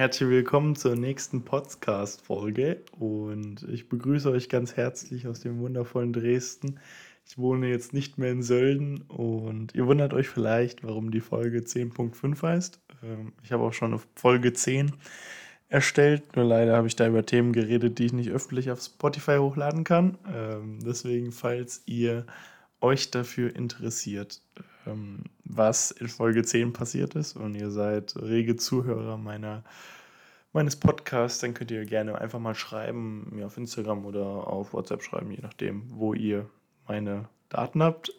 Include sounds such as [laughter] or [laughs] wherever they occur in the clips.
Herzlich willkommen zur nächsten Podcast-Folge und ich begrüße euch ganz herzlich aus dem wundervollen Dresden. Ich wohne jetzt nicht mehr in Sölden und ihr wundert euch vielleicht, warum die Folge 10.5 heißt. Ähm, ich habe auch schon eine Folge 10 erstellt, nur leider habe ich da über Themen geredet, die ich nicht öffentlich auf Spotify hochladen kann. Ähm, deswegen, falls ihr euch dafür interessiert, was in Folge 10 passiert ist und ihr seid rege Zuhörer meiner, meines Podcasts, dann könnt ihr gerne einfach mal schreiben, mir auf Instagram oder auf WhatsApp schreiben, je nachdem, wo ihr meine Daten habt.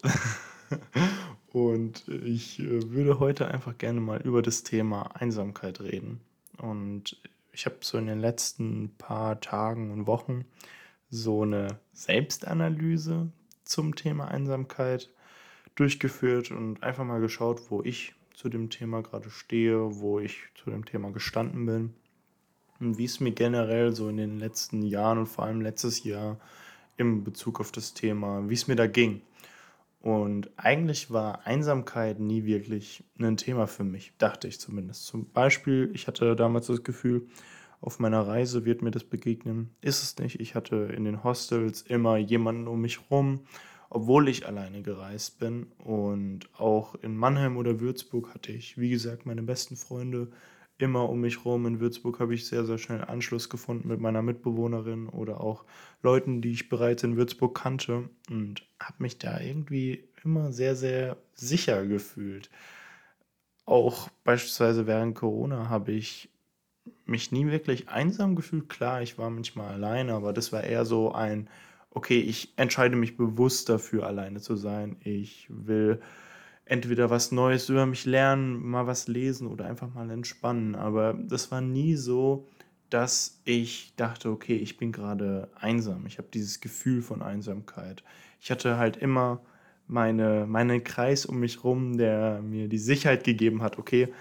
[laughs] und ich äh, würde heute einfach gerne mal über das Thema Einsamkeit reden. Und ich habe so in den letzten paar Tagen und Wochen so eine Selbstanalyse zum Thema Einsamkeit durchgeführt und einfach mal geschaut, wo ich zu dem Thema gerade stehe, wo ich zu dem Thema gestanden bin und wie es mir generell so in den letzten Jahren und vor allem letztes Jahr im Bezug auf das Thema, wie es mir da ging. Und eigentlich war Einsamkeit nie wirklich ein Thema für mich, dachte ich zumindest. Zum Beispiel, ich hatte damals das Gefühl, auf meiner Reise wird mir das begegnen. Ist es nicht. Ich hatte in den Hostels immer jemanden um mich rum, obwohl ich alleine gereist bin. Und auch in Mannheim oder Würzburg hatte ich, wie gesagt, meine besten Freunde immer um mich rum. In Würzburg habe ich sehr, sehr schnell Anschluss gefunden mit meiner Mitbewohnerin oder auch Leuten, die ich bereits in Würzburg kannte und habe mich da irgendwie immer sehr, sehr sicher gefühlt. Auch beispielsweise während Corona habe ich mich nie wirklich einsam gefühlt. Klar, ich war manchmal alleine, aber das war eher so ein, okay, ich entscheide mich bewusst dafür, alleine zu sein. Ich will entweder was Neues über mich lernen, mal was lesen oder einfach mal entspannen. Aber das war nie so, dass ich dachte, okay, ich bin gerade einsam. Ich habe dieses Gefühl von Einsamkeit. Ich hatte halt immer meine, meinen Kreis um mich rum, der mir die Sicherheit gegeben hat, okay,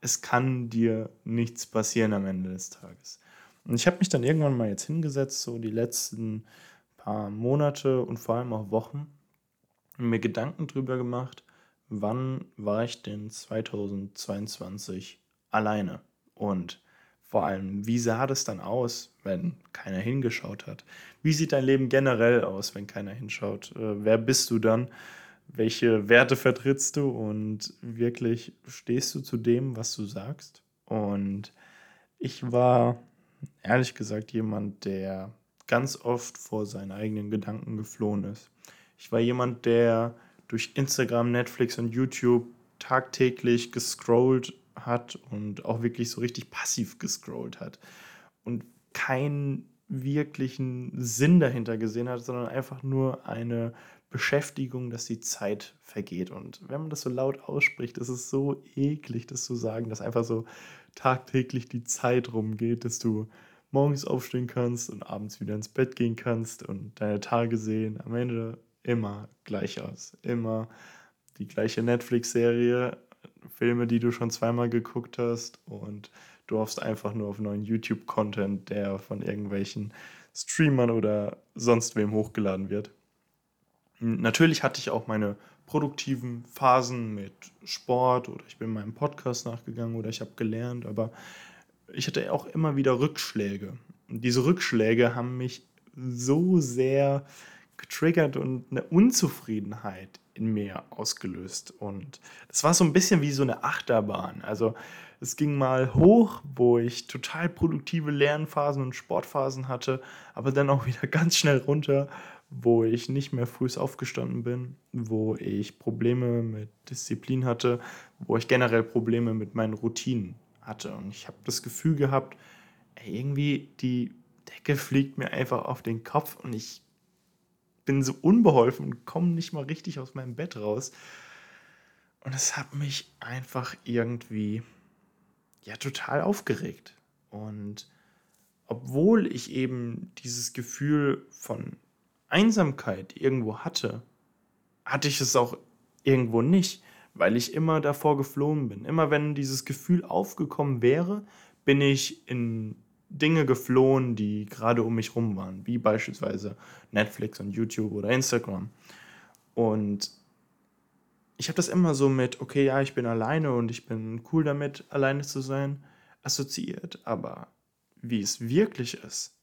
es kann dir nichts passieren am Ende des Tages. Und ich habe mich dann irgendwann mal jetzt hingesetzt, so die letzten paar Monate und vor allem auch Wochen, mir Gedanken drüber gemacht, wann war ich denn 2022 alleine? Und vor allem, wie sah das dann aus, wenn keiner hingeschaut hat? Wie sieht dein Leben generell aus, wenn keiner hinschaut? Äh, wer bist du dann? welche Werte vertrittst du und wirklich stehst du zu dem, was du sagst. Und ich war ehrlich gesagt jemand, der ganz oft vor seinen eigenen Gedanken geflohen ist. Ich war jemand, der durch Instagram, Netflix und YouTube tagtäglich gescrollt hat und auch wirklich so richtig passiv gescrollt hat und keinen wirklichen Sinn dahinter gesehen hat, sondern einfach nur eine Beschäftigung, dass die Zeit vergeht. Und wenn man das so laut ausspricht, ist es so eklig, das zu sagen, dass einfach so tagtäglich die Zeit rumgeht, dass du morgens aufstehen kannst und abends wieder ins Bett gehen kannst und deine Tage sehen am Ende immer gleich aus. Immer die gleiche Netflix-Serie, Filme, die du schon zweimal geguckt hast und du hoffst einfach nur auf neuen YouTube-Content, der von irgendwelchen Streamern oder sonst wem hochgeladen wird. Natürlich hatte ich auch meine produktiven Phasen mit Sport oder ich bin meinem Podcast nachgegangen oder ich habe gelernt, aber ich hatte auch immer wieder Rückschläge. Und diese Rückschläge haben mich so sehr getriggert und eine Unzufriedenheit in mir ausgelöst. Und das war so ein bisschen wie so eine Achterbahn. Also es ging mal hoch, wo ich total produktive Lernphasen und Sportphasen hatte, aber dann auch wieder [laughs] ganz schnell runter, wo ich nicht mehr früh aufgestanden bin, wo ich Probleme mit Disziplin hatte, wo ich generell Probleme mit meinen Routinen hatte. Und ich habe das Gefühl gehabt, irgendwie die Decke fliegt mir einfach auf den Kopf und ich bin so unbeholfen und komme nicht mal richtig aus meinem Bett raus. Und es hat mich einfach irgendwie ja total aufgeregt. Und obwohl ich eben dieses Gefühl von Einsamkeit irgendwo hatte, hatte ich es auch irgendwo nicht, weil ich immer davor geflohen bin. Immer wenn dieses Gefühl aufgekommen wäre, bin ich in Dinge geflohen, die gerade um mich rum waren, wie beispielsweise Netflix und YouTube oder Instagram. Und ich habe das immer so mit, okay, ja, ich bin alleine und ich bin cool damit, alleine zu sein. assoziiert, aber wie es wirklich ist,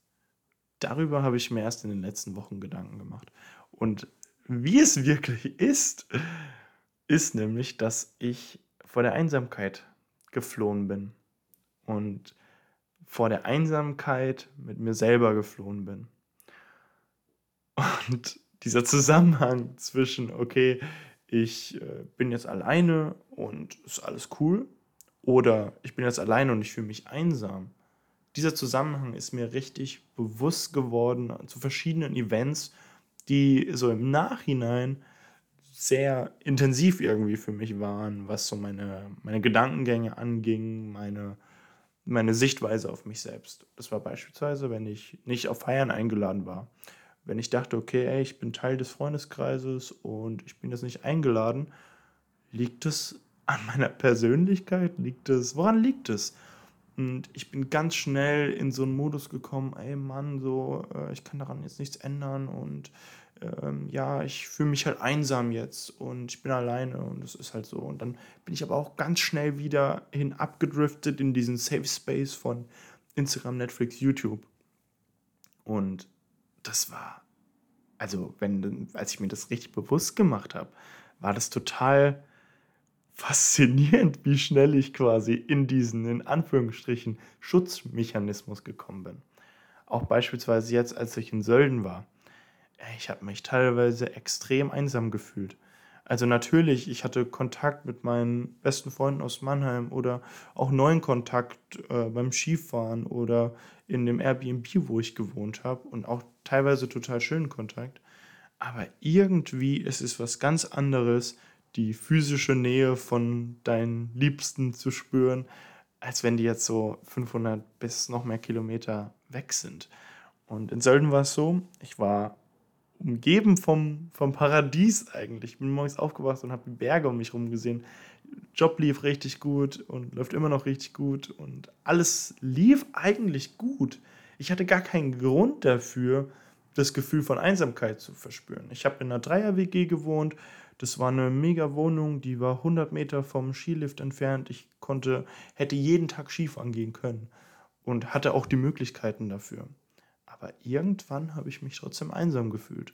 darüber habe ich mir erst in den letzten Wochen Gedanken gemacht. Und wie es wirklich ist, ist nämlich, dass ich vor der Einsamkeit geflohen bin und vor der Einsamkeit mit mir selber geflohen bin. Und dieser Zusammenhang zwischen, okay, ich äh, bin jetzt alleine und ist alles cool, oder ich bin jetzt alleine und ich fühle mich einsam. Dieser Zusammenhang ist mir richtig bewusst geworden zu verschiedenen Events, die so im Nachhinein sehr intensiv irgendwie für mich waren, was so meine, meine Gedankengänge anging, meine, meine Sichtweise auf mich selbst. Das war beispielsweise, wenn ich nicht auf Feiern eingeladen war. Wenn ich dachte, okay, ey, ich bin Teil des Freundeskreises und ich bin jetzt nicht eingeladen, liegt es an meiner Persönlichkeit? Liegt es? Woran liegt es? Und ich bin ganz schnell in so einen Modus gekommen, ey Mann, so, äh, ich kann daran jetzt nichts ändern und ähm, ja, ich fühle mich halt einsam jetzt und ich bin alleine und es ist halt so. Und dann bin ich aber auch ganz schnell wieder hin abgedriftet in diesen Safe Space von Instagram, Netflix, YouTube. Und das war, also wenn, als ich mir das richtig bewusst gemacht habe, war das total faszinierend, wie schnell ich quasi in diesen, in Anführungsstrichen, Schutzmechanismus gekommen bin. Auch beispielsweise jetzt, als ich in Sölden war. Ich habe mich teilweise extrem einsam gefühlt. Also natürlich, ich hatte Kontakt mit meinen besten Freunden aus Mannheim oder auch neuen Kontakt äh, beim Skifahren oder in dem Airbnb, wo ich gewohnt habe und auch teilweise total schönen Kontakt. Aber irgendwie ist es was ganz anderes, die physische Nähe von deinen Liebsten zu spüren, als wenn die jetzt so 500 bis noch mehr Kilometer weg sind. Und in Sölden war es so, ich war umgeben vom, vom Paradies eigentlich. Ich bin morgens aufgewacht und habe die Berge um mich herum gesehen. Job lief richtig gut und läuft immer noch richtig gut und alles lief eigentlich gut. Ich hatte gar keinen Grund dafür, das Gefühl von Einsamkeit zu verspüren. Ich habe in einer Dreier-WG gewohnt, das war eine mega Wohnung, die war 100 Meter vom Skilift entfernt. Ich konnte, hätte jeden Tag Skifahren gehen können und hatte auch die Möglichkeiten dafür. Aber irgendwann habe ich mich trotzdem einsam gefühlt.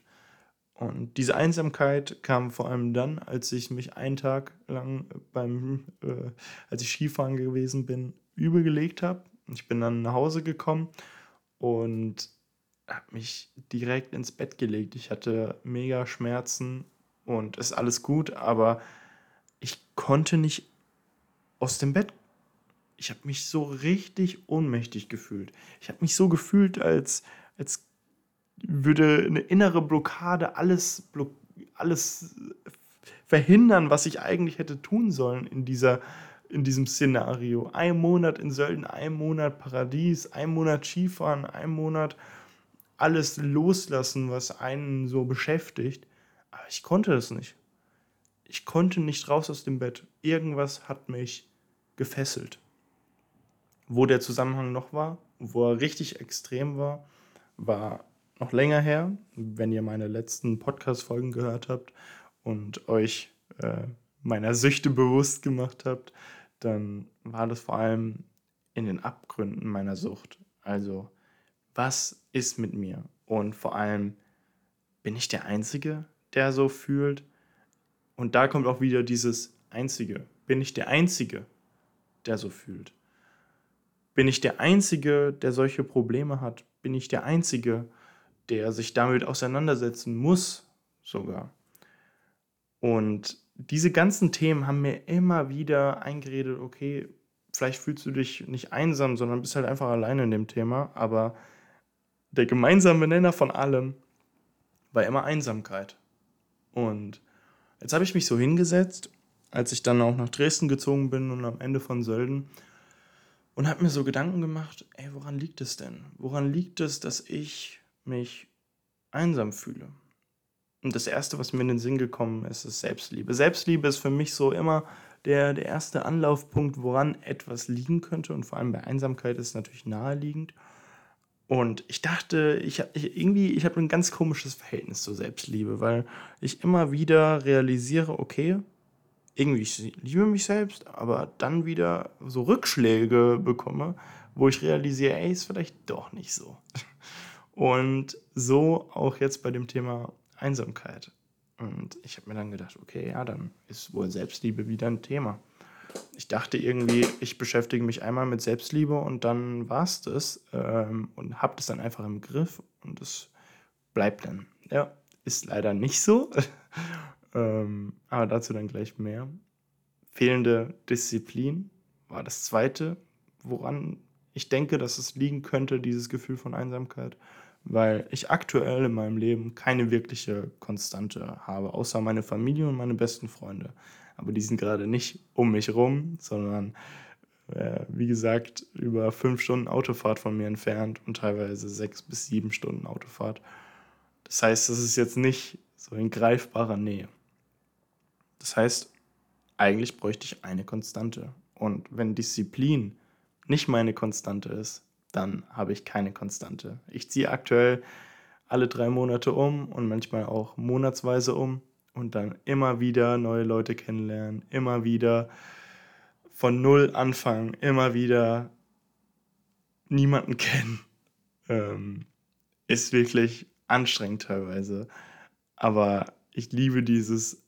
Und diese Einsamkeit kam vor allem dann, als ich mich einen Tag lang beim, äh, als ich Skifahren gewesen bin, übel gelegt habe. Ich bin dann nach Hause gekommen und habe mich direkt ins Bett gelegt. Ich hatte mega Schmerzen und ist alles gut, aber ich konnte nicht aus dem Bett. Ich habe mich so richtig ohnmächtig gefühlt. Ich habe mich so gefühlt, als, als würde eine innere Blockade alles, alles verhindern, was ich eigentlich hätte tun sollen in, dieser, in diesem Szenario. Ein Monat in Sölden, ein Monat Paradies, ein Monat Skifahren, ein Monat alles loslassen, was einen so beschäftigt. Aber ich konnte es nicht. Ich konnte nicht raus aus dem Bett. Irgendwas hat mich gefesselt. Wo der Zusammenhang noch war, wo er richtig extrem war, war noch länger her. Wenn ihr meine letzten Podcast-Folgen gehört habt und euch äh, meiner Süchte bewusst gemacht habt, dann war das vor allem in den Abgründen meiner Sucht. Also, was ist mit mir? Und vor allem, bin ich der Einzige, der so fühlt. Und da kommt auch wieder dieses Einzige. Bin ich der Einzige, der so fühlt? Bin ich der Einzige, der solche Probleme hat? Bin ich der Einzige, der sich damit auseinandersetzen muss, sogar? Und diese ganzen Themen haben mir immer wieder eingeredet, okay, vielleicht fühlst du dich nicht einsam, sondern bist halt einfach alleine in dem Thema, aber der gemeinsame Nenner von allem war immer Einsamkeit. Und jetzt habe ich mich so hingesetzt, als ich dann auch nach Dresden gezogen bin und am Ende von Sölden und habe mir so Gedanken gemacht, ey, woran liegt es denn? Woran liegt es, dass ich mich einsam fühle? Und das Erste, was mir in den Sinn gekommen ist, ist Selbstliebe. Selbstliebe ist für mich so immer der, der erste Anlaufpunkt, woran etwas liegen könnte. Und vor allem bei Einsamkeit ist es natürlich naheliegend. Und ich dachte, ich, ich irgendwie, ich habe ein ganz komisches Verhältnis zur Selbstliebe, weil ich immer wieder realisiere, okay, irgendwie, ich liebe mich selbst, aber dann wieder so Rückschläge bekomme, wo ich realisiere, ey, ist vielleicht doch nicht so. Und so auch jetzt bei dem Thema Einsamkeit. Und ich habe mir dann gedacht, okay, ja, dann ist wohl Selbstliebe wieder ein Thema. Ich dachte irgendwie, ich beschäftige mich einmal mit Selbstliebe und dann war es das ähm, und habe das dann einfach im Griff und es bleibt dann. Ja, ist leider nicht so, ähm, aber dazu dann gleich mehr. Fehlende Disziplin war das zweite, woran ich denke, dass es liegen könnte, dieses Gefühl von Einsamkeit weil ich aktuell in meinem Leben keine wirkliche Konstante habe, außer meine Familie und meine besten Freunde. Aber die sind gerade nicht um mich rum, sondern äh, wie gesagt über fünf Stunden Autofahrt von mir entfernt und teilweise sechs bis sieben Stunden Autofahrt. Das heißt, das ist jetzt nicht so in greifbarer Nähe. Das heißt, eigentlich bräuchte ich eine Konstante. Und wenn Disziplin nicht meine Konstante ist, dann habe ich keine Konstante. Ich ziehe aktuell alle drei Monate um und manchmal auch monatsweise um und dann immer wieder neue Leute kennenlernen, immer wieder von Null anfangen, immer wieder niemanden [laughs] kennen. Ähm, ist wirklich anstrengend teilweise. Aber ich liebe dieses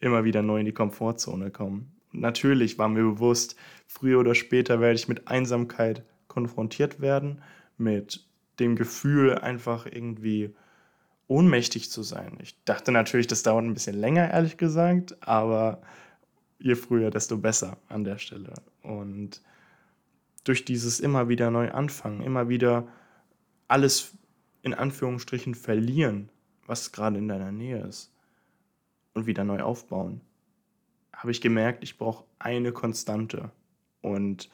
immer wieder neu in die Komfortzone kommen. Und natürlich war mir bewusst, früher oder später werde ich mit Einsamkeit konfrontiert werden mit dem Gefühl, einfach irgendwie ohnmächtig zu sein. Ich dachte natürlich, das dauert ein bisschen länger, ehrlich gesagt, aber je früher, desto besser an der Stelle. Und durch dieses immer wieder neu anfangen, immer wieder alles in Anführungsstrichen verlieren, was gerade in deiner Nähe ist und wieder neu aufbauen, habe ich gemerkt, ich brauche eine Konstante. Und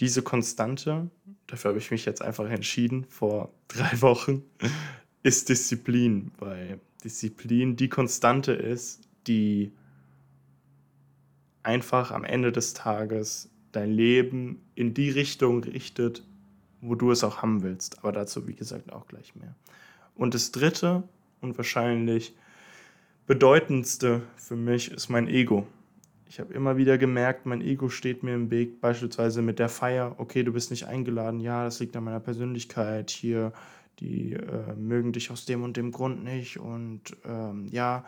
diese Konstante, dafür habe ich mich jetzt einfach entschieden vor [laughs] drei Wochen, ist Disziplin, weil Disziplin die Konstante ist, die einfach am Ende des Tages dein Leben in die Richtung richtet, wo du es auch haben willst. Aber dazu, wie gesagt, auch gleich mehr. Und das dritte und wahrscheinlich bedeutendste für mich ist mein Ego ich habe immer wieder gemerkt, mein Ego steht mir im Weg, beispielsweise mit der Feier. Okay, du bist nicht eingeladen. Ja, das liegt an meiner Persönlichkeit. Hier, die äh, mögen dich aus dem und dem Grund nicht. Und ähm, ja,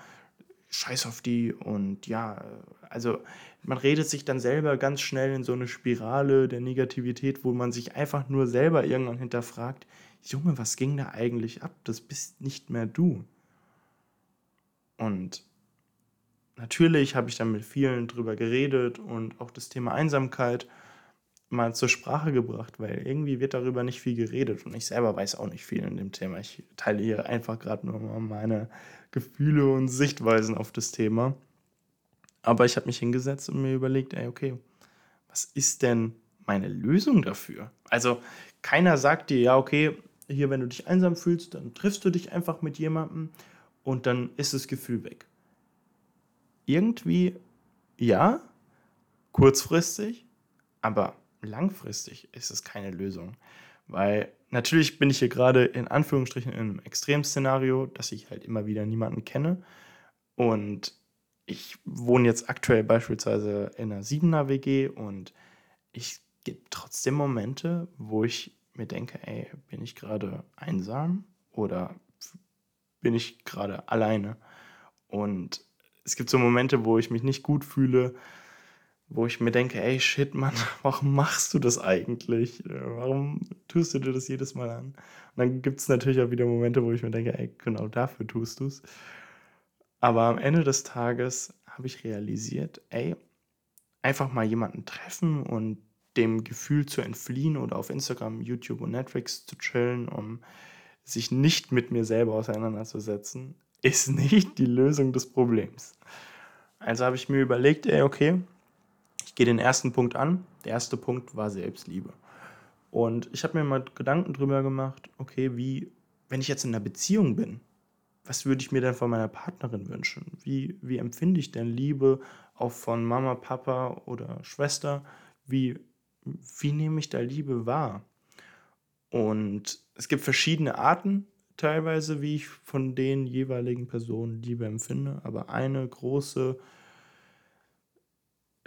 scheiß auf die. Und ja, also man redet sich dann selber ganz schnell in so eine Spirale der Negativität, wo man sich einfach nur selber irgendwann hinterfragt, Junge, was ging da eigentlich ab? Das bist nicht mehr du. Und natürlich habe ich dann mit vielen drüber geredet und auch das Thema Einsamkeit mal zur Sprache gebracht, weil irgendwie wird darüber nicht viel geredet und ich selber weiß auch nicht viel in dem Thema. Ich teile hier einfach gerade nur mal meine Gefühle und Sichtweisen auf das Thema. Aber ich habe mich hingesetzt und mir überlegt, ey, okay, was ist denn meine Lösung dafür? Also keiner sagt dir, ja, okay, hier, wenn du dich einsam fühlst, dann triffst du dich einfach mit jemandem und dann ist das Gefühl weg irgendwie ja, kurzfristig, aber langfristig ist es keine Lösung. Weil natürlich bin ich hier gerade in Anführungsstrichen in einem Extremszenario, dass ich halt immer wieder niemanden kenne. Und ich wohne jetzt aktuell beispielsweise in einer 7er WG und ich gibt trotzdem Momente, wo ich mir denke, ey, bin ich gerade einsam oder bin ich gerade alleine? Und es gibt so Momente, wo ich mich nicht gut fühle, wo ich mir denke, ey, shit, Mann, [laughs] warum machst du das eigentlich? Warum tust du dir das jedes Mal an? Und dann gibt es natürlich auch wieder Momente, wo ich mir denke, ey, genau dafür tust du es. Aber am Ende des Tages habe ich realisiert, ey, einfach mal jemanden treffen und dem Gefühl zu entfliehen oder auf Instagram, YouTube und Netflix zu chillen, um sich nicht mit mir selber auseinanderzusetzen, ist [laughs] nicht die Lösung des Problems. Also habe ich mir überlegt, ey, okay, ich gehe den ersten Punkt an. Der erste Punkt war Selbstliebe. Und ich habe mir mal Gedanken drüber gemacht, okay, wie, wenn ich jetzt in einer Beziehung bin, was würde ich mir denn von meiner Partnerin wünschen? Wie, wie empfinde ich denn Liebe auch von Mama, Papa oder Schwester? Wie, wie nehme ich da Liebe wahr? Und es gibt verschiedene Arten, teilweise, wie ich von den jeweiligen Personen Liebe empfinde, aber eine große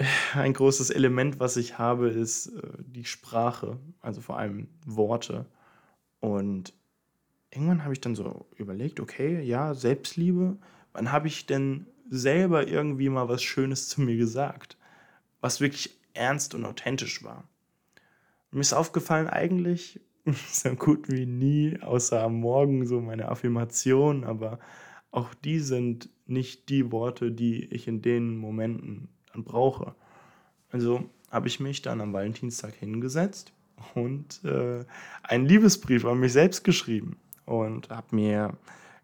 [sighs] ein großes Element, was ich habe, ist äh, die Sprache, also vor allem Worte. Und irgendwann habe ich dann so überlegt, okay, ja, Selbstliebe, wann habe ich denn selber irgendwie mal was Schönes zu mir gesagt, was wirklich ernst und authentisch war. Mir ist aufgefallen, eigentlich [laughs] so gut wie nie, außer am Morgen so meine Affirmation, aber auch die sind nicht die Worte, die ich in den Momenten dann brauche. Also habe ich mich dann am Valentinstag hingesetzt und äh, einen Liebesbrief an mich selbst geschrieben und habe mir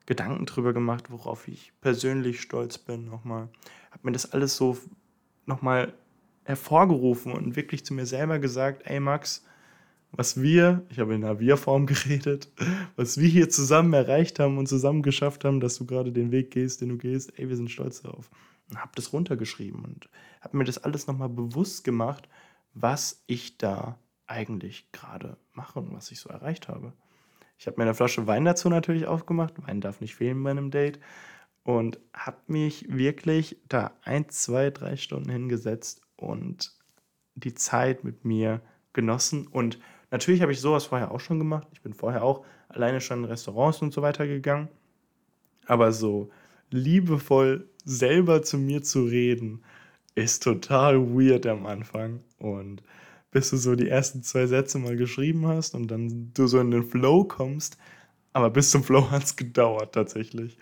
Gedanken darüber gemacht, worauf ich persönlich stolz bin nochmal. Habe mir das alles so nochmal hervorgerufen und wirklich zu mir selber gesagt, ey Max, was wir, ich habe in einer Wir-Form [laughs] geredet, was wir hier zusammen erreicht haben und zusammen geschafft haben, dass du gerade den Weg gehst, den du gehst, ey, wir sind stolz darauf. Und habe das runtergeschrieben und habe mir das alles nochmal bewusst gemacht, was ich da eigentlich gerade mache und was ich so erreicht habe. Ich habe mir eine Flasche Wein dazu natürlich aufgemacht. Wein darf nicht fehlen bei einem Date. Und habe mich wirklich da ein, zwei, drei Stunden hingesetzt und die Zeit mit mir genossen. Und natürlich habe ich sowas vorher auch schon gemacht. Ich bin vorher auch alleine schon in Restaurants und so weiter gegangen. Aber so liebevoll selber zu mir zu reden, ist total weird am Anfang. Und bis du so die ersten zwei Sätze mal geschrieben hast und dann du so in den Flow kommst. Aber bis zum Flow hat es gedauert tatsächlich.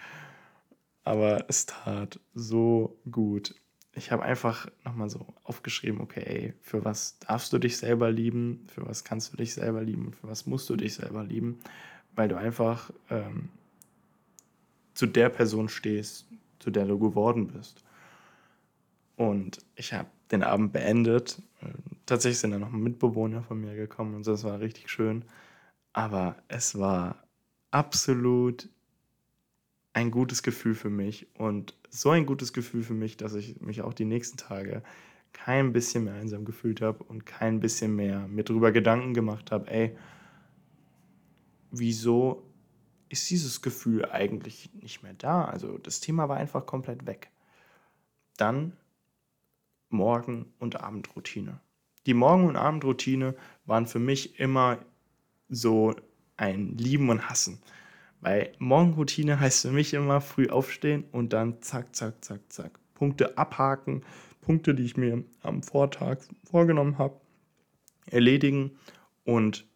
Aber es tat so gut. Ich habe einfach nochmal so aufgeschrieben, okay, ey, für was darfst du dich selber lieben, für was kannst du dich selber lieben und für was musst du dich selber lieben, weil du einfach ähm, zu der Person stehst, zu der du geworden bist. Und ich habe den Abend beendet. Tatsächlich sind da noch Mitbewohner von mir gekommen und das war richtig schön. Aber es war absolut ein gutes Gefühl für mich und so ein gutes Gefühl für mich, dass ich mich auch die nächsten Tage kein bisschen mehr einsam gefühlt habe und kein bisschen mehr mir darüber Gedanken gemacht habe, ey, wieso ist dieses Gefühl eigentlich nicht mehr da? Also das Thema war einfach komplett weg. Dann Morgen- und Abendroutine. Die Morgen- und Abendroutine waren für mich immer so ein Lieben und Hassen. Weil Morgenroutine heißt für mich immer früh aufstehen und dann zack, zack, zack, zack. Punkte abhaken, Punkte, die ich mir am Vortag vorgenommen habe, erledigen. Und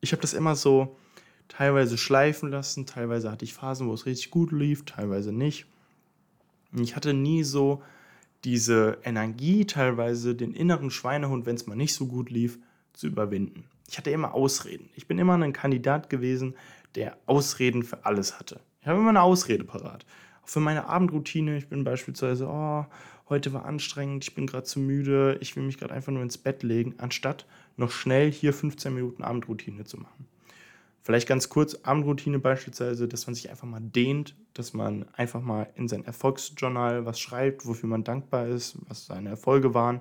ich habe das immer so teilweise schleifen lassen, teilweise hatte ich Phasen, wo es richtig gut lief, teilweise nicht. Und ich hatte nie so diese Energie, teilweise den inneren Schweinehund, wenn es mal nicht so gut lief, zu überwinden. Ich hatte immer Ausreden. Ich bin immer ein Kandidat gewesen, der Ausreden für alles hatte. Ich habe immer eine Ausrede parat. Auch für meine Abendroutine. Ich bin beispielsweise, oh, heute war anstrengend, ich bin gerade zu müde, ich will mich gerade einfach nur ins Bett legen, anstatt noch schnell hier 15 Minuten Abendroutine zu machen. Vielleicht ganz kurz, Abendroutine beispielsweise, dass man sich einfach mal dehnt, dass man einfach mal in sein Erfolgsjournal was schreibt, wofür man dankbar ist, was seine Erfolge waren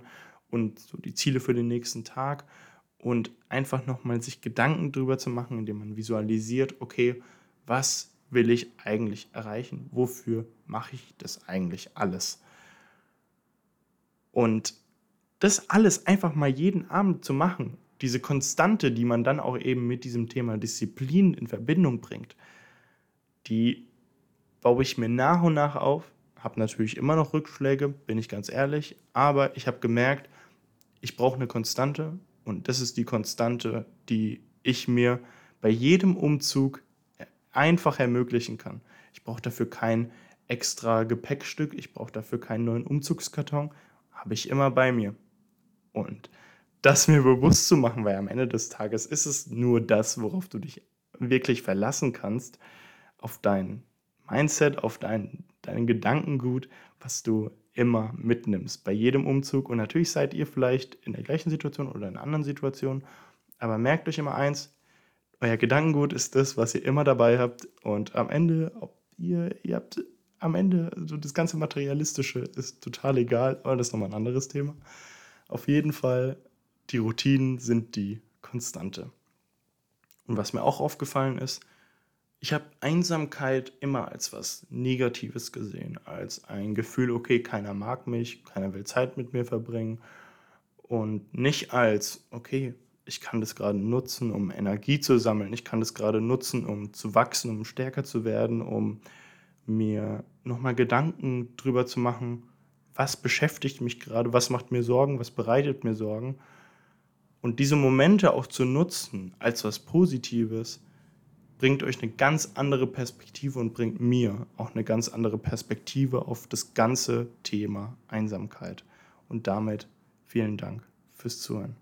und so die Ziele für den nächsten Tag und einfach nochmal sich Gedanken darüber zu machen, indem man visualisiert, okay, was will ich eigentlich erreichen? Wofür mache ich das eigentlich alles? Und das alles einfach mal jeden Abend zu machen diese Konstante, die man dann auch eben mit diesem Thema Disziplin in Verbindung bringt, die baue ich mir nach und nach auf. Habe natürlich immer noch Rückschläge, bin ich ganz ehrlich, aber ich habe gemerkt, ich brauche eine Konstante und das ist die Konstante, die ich mir bei jedem Umzug einfach ermöglichen kann. Ich brauche dafür kein extra Gepäckstück, ich brauche dafür keinen neuen Umzugskarton, habe ich immer bei mir. Und das mir bewusst zu machen, weil am Ende des Tages ist es nur das, worauf du dich wirklich verlassen kannst, auf dein Mindset, auf dein, dein Gedankengut, was du immer mitnimmst bei jedem Umzug. Und natürlich seid ihr vielleicht in der gleichen Situation oder in einer anderen Situation, aber merkt euch immer eins, euer Gedankengut ist das, was ihr immer dabei habt und am Ende, ob ihr, ihr habt am Ende, so das ganze Materialistische ist total egal, aber das ist nochmal ein anderes Thema. Auf jeden Fall die Routinen sind die Konstante. Und was mir auch aufgefallen ist, Ich habe Einsamkeit immer als was Negatives gesehen, als ein Gefühl, okay, keiner mag mich, keiner will Zeit mit mir verbringen und nicht als, okay, ich kann das gerade nutzen, um Energie zu sammeln, ich kann das gerade nutzen, um zu wachsen, um stärker zu werden, um mir nochmal Gedanken drüber zu machen, was beschäftigt mich gerade, was macht mir Sorgen, was bereitet mir Sorgen. Und diese Momente auch zu nutzen als was Positives, bringt euch eine ganz andere Perspektive und bringt mir auch eine ganz andere Perspektive auf das ganze Thema Einsamkeit. Und damit vielen Dank fürs Zuhören.